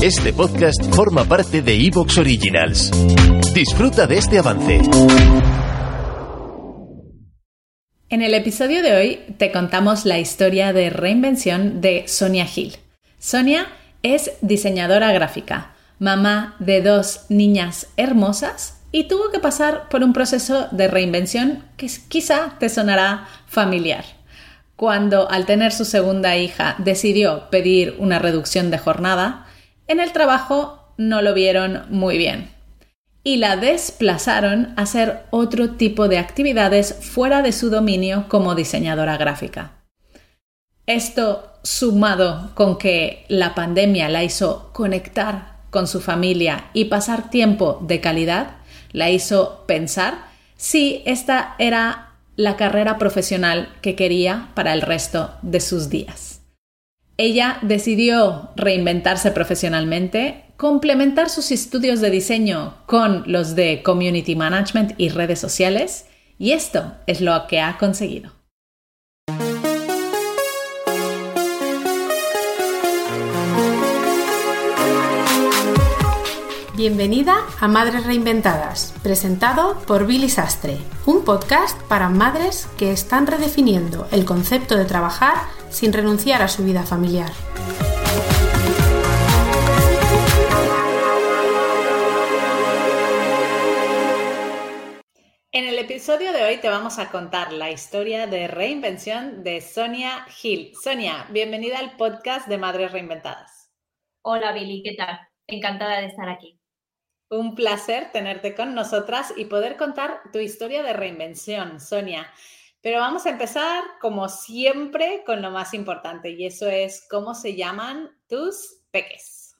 Este podcast forma parte de Evox Originals. Disfruta de este avance. En el episodio de hoy te contamos la historia de reinvención de Sonia Gil. Sonia es diseñadora gráfica, mamá de dos niñas hermosas y tuvo que pasar por un proceso de reinvención que quizá te sonará familiar. Cuando al tener su segunda hija decidió pedir una reducción de jornada, en el trabajo no lo vieron muy bien y la desplazaron a hacer otro tipo de actividades fuera de su dominio como diseñadora gráfica. Esto sumado con que la pandemia la hizo conectar con su familia y pasar tiempo de calidad, la hizo pensar si esta era la carrera profesional que quería para el resto de sus días. Ella decidió reinventarse profesionalmente, complementar sus estudios de diseño con los de Community Management y redes sociales, y esto es lo que ha conseguido. Bienvenida a Madres Reinventadas, presentado por Billy Sastre, un podcast para madres que están redefiniendo el concepto de trabajar sin renunciar a su vida familiar. En el episodio de hoy te vamos a contar la historia de reinvención de Sonia Gil. Sonia, bienvenida al podcast de Madres Reinventadas. Hola Billy, ¿qué tal? Encantada de estar aquí. Un placer tenerte con nosotras y poder contar tu historia de reinvención, Sonia. Pero vamos a empezar, como siempre, con lo más importante y eso es cómo se llaman tus peques.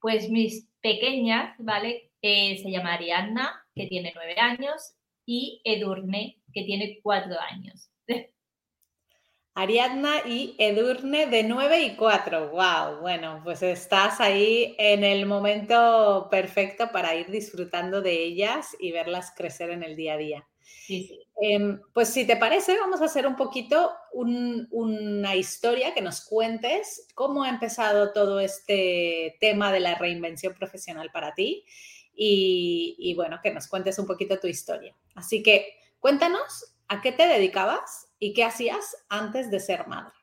Pues mis pequeñas, ¿vale? Eh, se llama Ariadna, que tiene nueve años, y Edurne, que tiene cuatro años. Ariadna y Edurne de 9 y 4. ¡Wow! Bueno, pues estás ahí en el momento perfecto para ir disfrutando de ellas y verlas crecer en el día a día. Sí, sí. Em, pues si te parece, vamos a hacer un poquito una historia que nos cuentes cómo ha empezado todo este tema de la reinvención profesional para ti y, y bueno, que nos cuentes un poquito tu historia. Así que cuéntanos a qué te dedicabas ¿Y qué hacías antes de ser madre?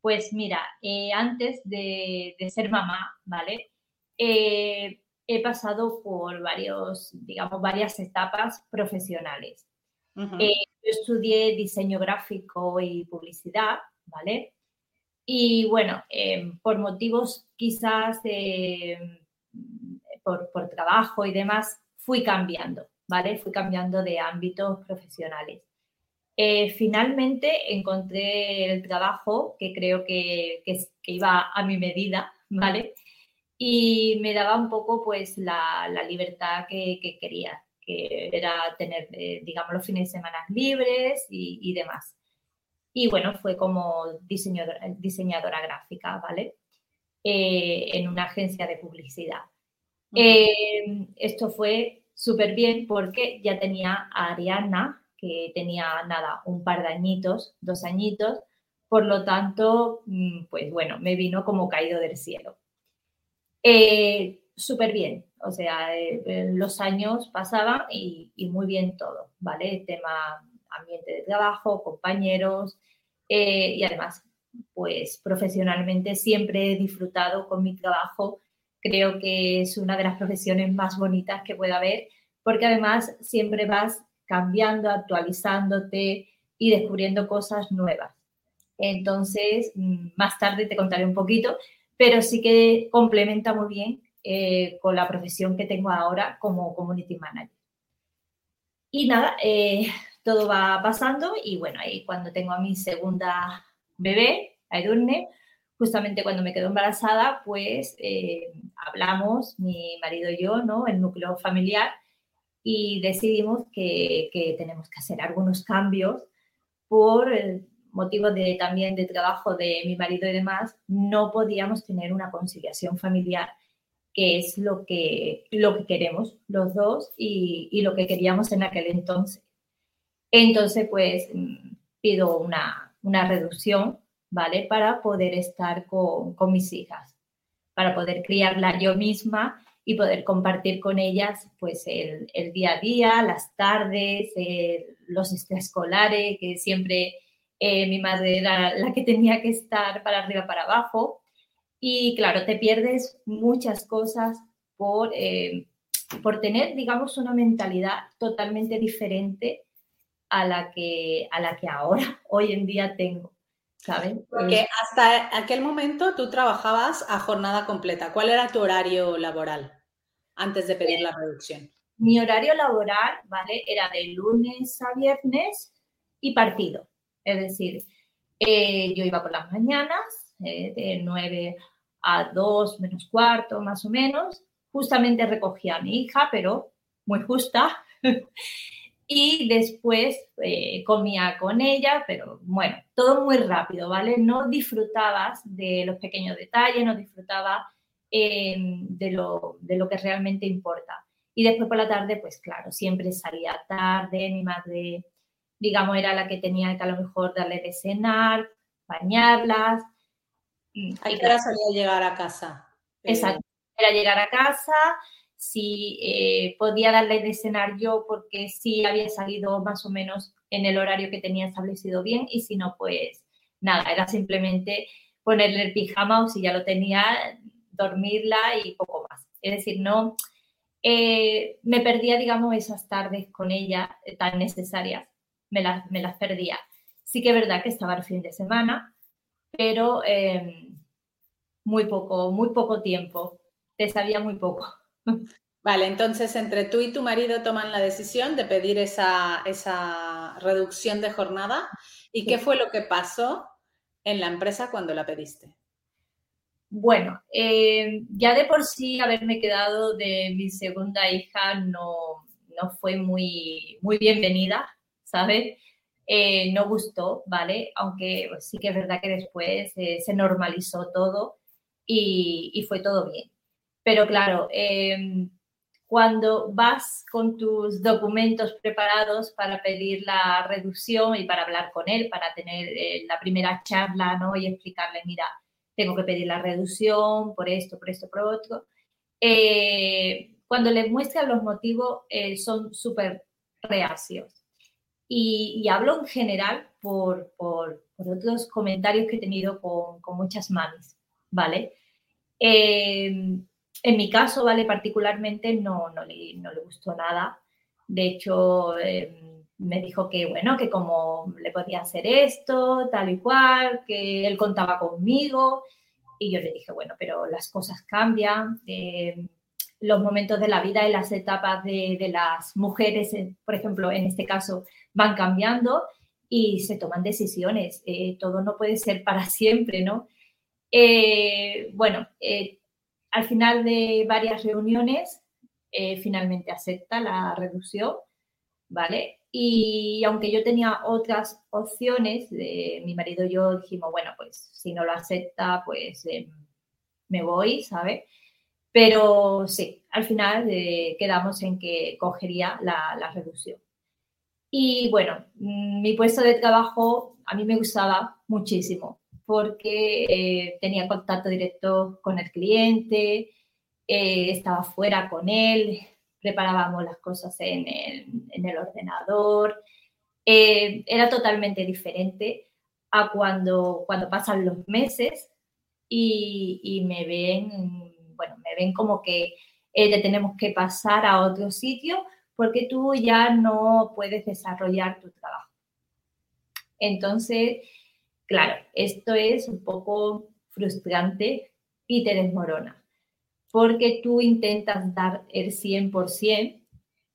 Pues mira, eh, antes de, ser mamá, ¿vale? Eh, he pasado por varios, digamos, varias etapas profesionales. Eh, yo estudié diseño gráfico y publicidad, ¿vale? Y bueno, por motivos quizás por, por trabajo y demás, fui cambiando, ¿vale? Fui cambiando de ámbitos profesionales. Eh, finalmente encontré el trabajo que creo que, iba a mi medida, ¿vale? Y me daba un poco pues la, libertad que, quería, que era tener, eh, digamos, los fines de semana libres y, demás. Y bueno, fue como diseñadora, diseñadora gráfica, ¿vale? Eh, en una agencia de publicidad. esto fue súper bien porque ya tenía a Ariana, que tenía nada, un par de añitos, dos añitos, por lo tanto, mm, pues bueno, me vino como caído del cielo. Eh, Súper bien, o sea, eh, los años pasaban y, muy bien todo, ¿vale? tema ambiente de trabajo, compañeros eh, y además, pues profesionalmente siempre he disfrutado con mi trabajo. Creo que es una de las profesiones más bonitas que pueda haber porque además siempre vas cambiando, actualizándote y descubriendo cosas nuevas. Entonces, mm, más tarde te contaré un poquito, pero sí que complementa muy bien eh, con la profesión que tengo ahora como community manager. Y nada, eh, todo va pasando y bueno, ahí cuando tengo a mi segunda bebé, a Edurne, justamente cuando me quedo embarazada, pues eh, hablamos, mi marido y yo, ¿no? El núcleo familiar, y decidimos que, tenemos que hacer algunos cambios por el motivo de, también de trabajo de mi marido y demás, no podíamos tener una conciliación familiar, que es lo que, lo que queremos los dos y, lo que queríamos en aquel entonces. Entonces, pues mm, pido una, reducción, ¿vale? Para poder estar con, con mis hijas. para poder criarla yo misma y poder compartir con ellas pues el, día a día, las tardes, los extraescolares, que siempre eh, mi madre era la que tenía que estar para arriba, para abajo. Y claro, te pierdes muchas cosas por, eh, por tener, digamos, una mentalidad totalmente diferente a la que, a la que ahora, hoy en día tengo. ¿sabes? Porque hasta aquel momento tú trabajabas a jornada completa. ¿Cuál era tu horario laboral antes de pedir la reducción? Mi horario laboral, ¿vale? Era de lunes a viernes y partido. Es decir, eh, yo iba por las mañanas, eh, de 9 a 2 menos cuarto, más o menos. Justamente recogía a mi hija, pero muy justa. y después eh, comía con ella, pero bueno, todo muy rápido, ¿vale? No disfrutabas de los pequeños detalles, no disfrutabas de, lo, de lo que realmente importa. Y después por la tarde, pues claro, siempre salía tarde, mi madre, digamos, era la que tenía que a lo mejor darle de cenar, bañarlas. Mm, ¿A qué hora solía llegar a casa? Exacto, era llegar a casa, si eh, podía darle de cenar yo porque sí había salido más o menos en el horario que tenía establecido bien y si no, pues nada, era simplemente ponerle el pijama o si ya lo tenía, dormirla y poco más. Es decir, no, eh, me perdía, digamos, esas tardes con ella eh, tan necesarias, me las, me las perdía. Sí que es verdad que estaba el fin de semana, pero em, muy poco, muy poco tiempo, te sabía muy poco. Vale, entonces entre tú y tu marido toman la decisión de pedir esa, esa reducción de jornada. ¿Y qué fue lo que pasó en la empresa cuando la pediste? Bueno, eh, ya de por sí haberme quedado de mi segunda hija no, no fue muy, muy bienvenida, ¿sabes? Eh, no gustó, ¿vale? Aunque sí que es verdad que después eh, se normalizó todo y, fue todo bien. Pero claro, em, cuando vas con tus documentos preparados para pedir la reducción y para hablar con él, para tener eh, la primera charla, ¿no? Y explicarle, mira, tengo que pedir la reducción por esto, por esto, por otro. Cuando le muestran los motivos, son súper reacios. Y, hablo en general por, por, otros comentarios que he tenido con, muchas mamis, ¿vale? Em, en mi caso, ¿vale? Particularmente no, no, le, no le gustó nada. De hecho, em, me dijo que, bueno, que como le podía hacer esto, tal y cual, que él contaba conmigo. Y yo le dije, bueno, pero las cosas cambian. Em, los momentos de la vida y las etapas de, de las mujeres, por ejemplo, en este caso, van cambiando y se toman decisiones. Eh, todo no puede ser para siempre, ¿no? Eh, bueno, eh, al final de varias reuniones, eh, finalmente acepta la reducción, ¿vale? Y aunque yo tenía otras opciones, mi marido y yo dijimos, bueno, pues si no lo acepta, pues me voy, ¿sabes? Pero sí, al final eh, quedamos en que cogería la, reducción. Y bueno, mm, mi puesto de trabajo a mí me gustaba muchísimo porque eh, tenía contacto directo con el cliente, eh, estaba fuera con él, preparábamos las cosas en el, ordenador. Era totalmente diferente a cuando, cuando pasan los meses y, me ven, bueno, me ven como que le tenemos que pasar a otro sitio porque tú ya no puedes desarrollar tu trabajo. Entonces, Claro, esto es un poco frustrante y te desmorona, porque tú intentas dar el 100%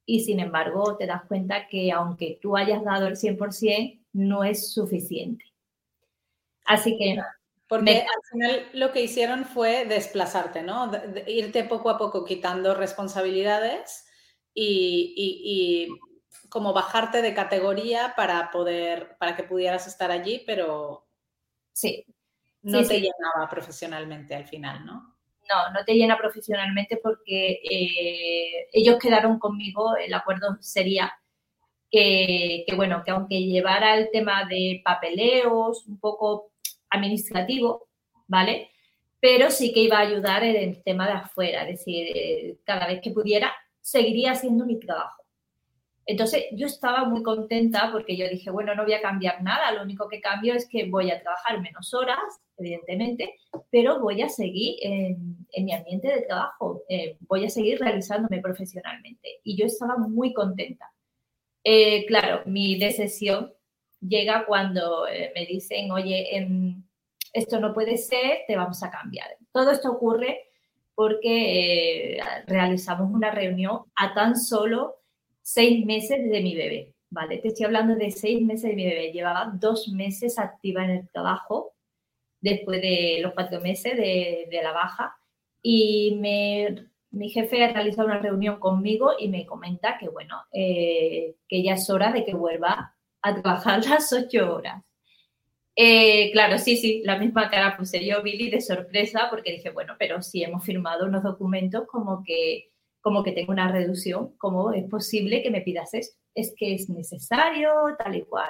y sin embargo te das cuenta que aunque tú hayas dado el 100%, no es suficiente. Así que... Porque al final lo que hicieron fue desplazarte, ¿no? irte poco a poco quitando responsabilidades y como bajarte de categoría para poder, para que pudieras estar allí, pero Sí. No te llenaba profesionalmente al final, ¿no? No, no te llena profesionalmente porque eh, ellos quedaron conmigo, el acuerdo sería que, bueno, que aunque llevara el tema de papeleos un poco administrativo, ¿vale? pero sí que iba a ayudar en el tema de afuera, es decir, eh, cada vez que pudiera, seguiría haciendo mi trabajo. Entonces yo estaba muy contenta porque yo dije, bueno, no voy a cambiar nada, lo único que cambio es que voy a trabajar menos horas, evidentemente, pero voy a seguir en, mi ambiente de trabajo, eh, voy a seguir realizándome profesionalmente. Y yo estaba muy contenta. Eh, claro, mi decisión llega cuando eh, me dicen, oye, em, esto no puede ser, te vamos a cambiar. Todo esto ocurre porque realizamos una reunión a tan solo seis meses de mi bebé, ¿vale? Te estoy hablando de seis meses de mi bebé. Llevaba dos meses activa en el trabajo después de los cuatro meses de, la baja y mi jefe ha realizado una reunión conmigo y me comenta que, bueno, eh, que ya es hora de que vuelva a trabajar las ocho horas. Eh, claro, sí, sí, la misma cara puse yo, Billy, de sorpresa, porque dije, bueno, pero sí hemos firmado unos documentos como que como que tengo una reducción, ¿cómo es posible que me pidas esto? Es que es necesario, tal y cual.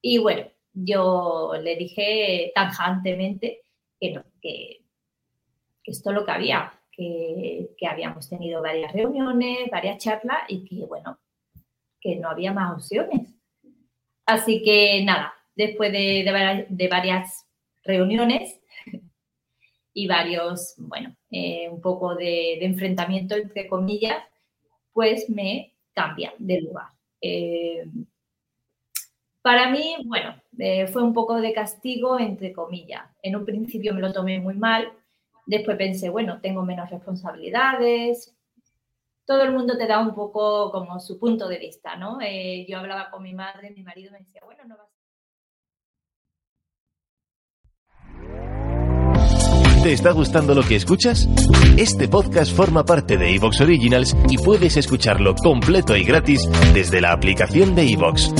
Y bueno, yo le dije tajantemente que no, que, esto es lo que había, que, habíamos tenido varias reuniones, varias charlas y que bueno, que no había más opciones. Así que nada, después de, de varias reuniones, y varios, bueno, eh, un poco de, enfrentamiento, entre comillas, pues me cambian de lugar. Eh, para mí, bueno, eh, fue un poco de castigo, entre comillas. En un principio me lo tomé muy mal, después pensé, bueno, tengo menos responsabilidades. Todo el mundo te da un poco como su punto de vista, ¿no? yo hablaba con mi madre, mi marido me decía, bueno, no vas ¿Te está gustando lo que escuchas? Este podcast forma parte de Evox Originals y puedes escucharlo completo y gratis desde la aplicación de Evox.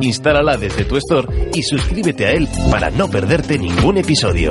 Instálala desde tu store y suscríbete a él para no perderte ningún episodio.